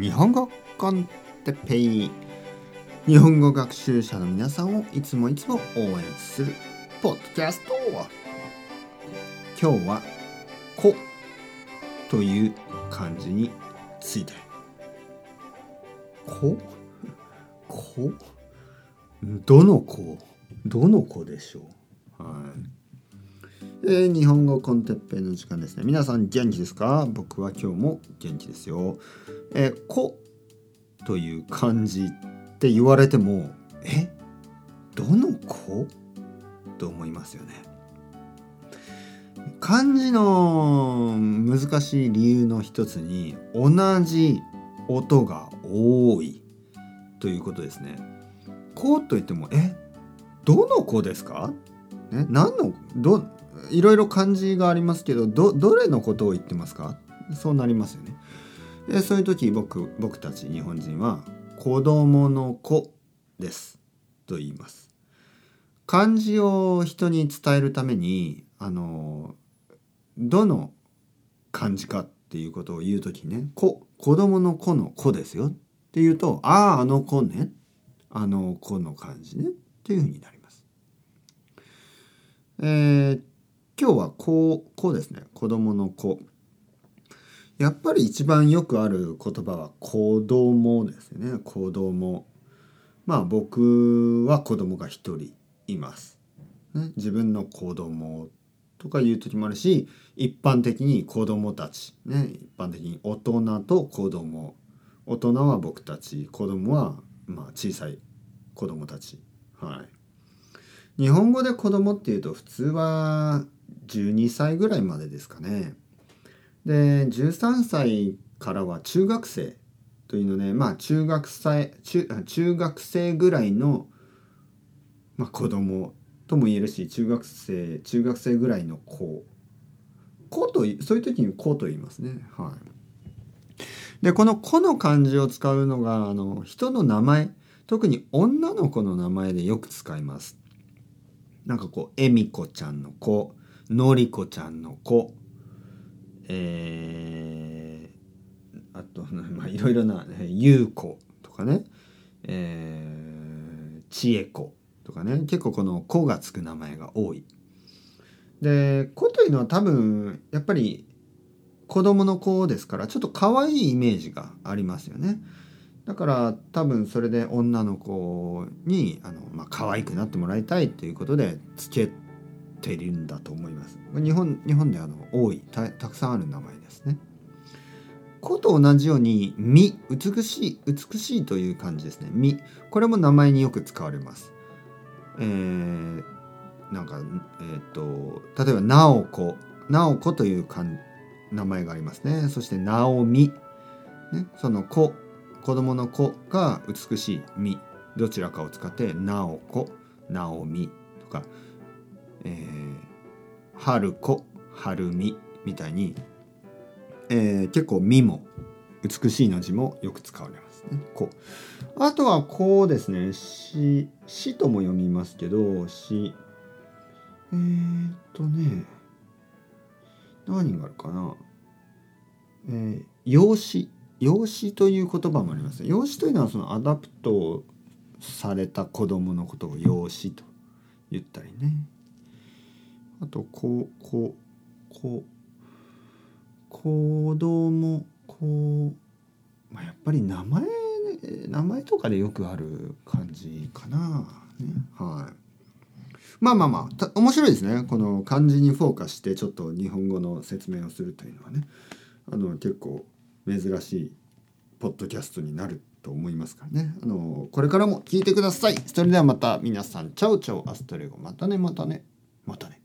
日本語コンテッペイ日本語学習者の皆さんをいつもいつも応援するポッドキャスト今日は「こ」という漢字について「こ」「こ」どの子？どの子でしょう？はい。えー、日本語コンテッペイの時間ですね。皆さん元気ですか？僕は今日も元気ですよ。えー、こという漢字って言われても、え？どの子？と思いますよね。漢字の難しい理由の一つに同じ音が多いということですね。こと言っても、え？どの子ですか？ね、何のどいろいろ漢字がありますけどどどれのことを言ってますか？そうなりますよね。でそういう時僕僕たち日本人は「子供の子」ですと言います。漢字を人に伝えるためにあのどの漢字かっていうことを言う時ね「子」子供の子の子ですよって言うと「あああの子ね」あの子の漢字ねっていうふうになります。えー、今日はこうこうですね。子供の子。やっぱり一番よくある言葉は子供ですね。子供。まあ僕は子供が一人います、ね、自分の子供とか言う時もあるし一般的に子供たち。ね。一般的に大人と子供。大人は僕たち。子供はまあ小さい子供たち。はい。日本語で子供っていうと普通は12歳ぐらいまでですかね。で13歳からは中学生というのでまあ中学生中中学生ぐらいの、まあ、子供とも言えるし中学生中学生ぐらいの子子とそういう時に子と言いますね。はい、でこの「子」の漢字を使うのがあの人の名前特に女の子の名前でよく使います。なんかこう恵美子ちゃんの子のりこちゃんの子えー、あとまあいろいろなゆうこ」とかねえー、ちえことかね結構この「子」がつく名前が多い。で「子」というのは多分やっぱり子供の子ですからちょっと可愛いイメージがありますよね。だから多分それで女の子にあの、まあ可愛くなってもらいたいということでつけてるんだと思います。日本日本であの多いたくさんある名前ですね。子と同じように「美」美しい美しいという感じですね。美これも名前によく使われます。えー、なんかえっ、と例えば「直子」「直子」という名前がありますね。そして「直美」ね、その子子供の子が美しい「美」どちらかを使って「直子」「直美」とかえー、春子春美みたいに、えー、結構「み」も美しいの字もよく使われますね。こあとはこうですね「し」「し」とも読みますけど「し」えー、っとね何があるかなえー、養子養子という言葉もあります。養子というのはその adopt された子供のことを養子と言ったりね。あとこうこうこ。子供こ。う、まあ、やっぱり名前名前とかでよくある感じかな、ね、はい。まあまあまあ面白いですね。この漢字にフォーカスしてちょっと日本語の説明をするというのはね。あの結構珍しいポッドキャストになると思いますからね。あのこれからも聞いてください。それではまた皆さん。 Chao chao。Hasta luego。またねまたね。またね。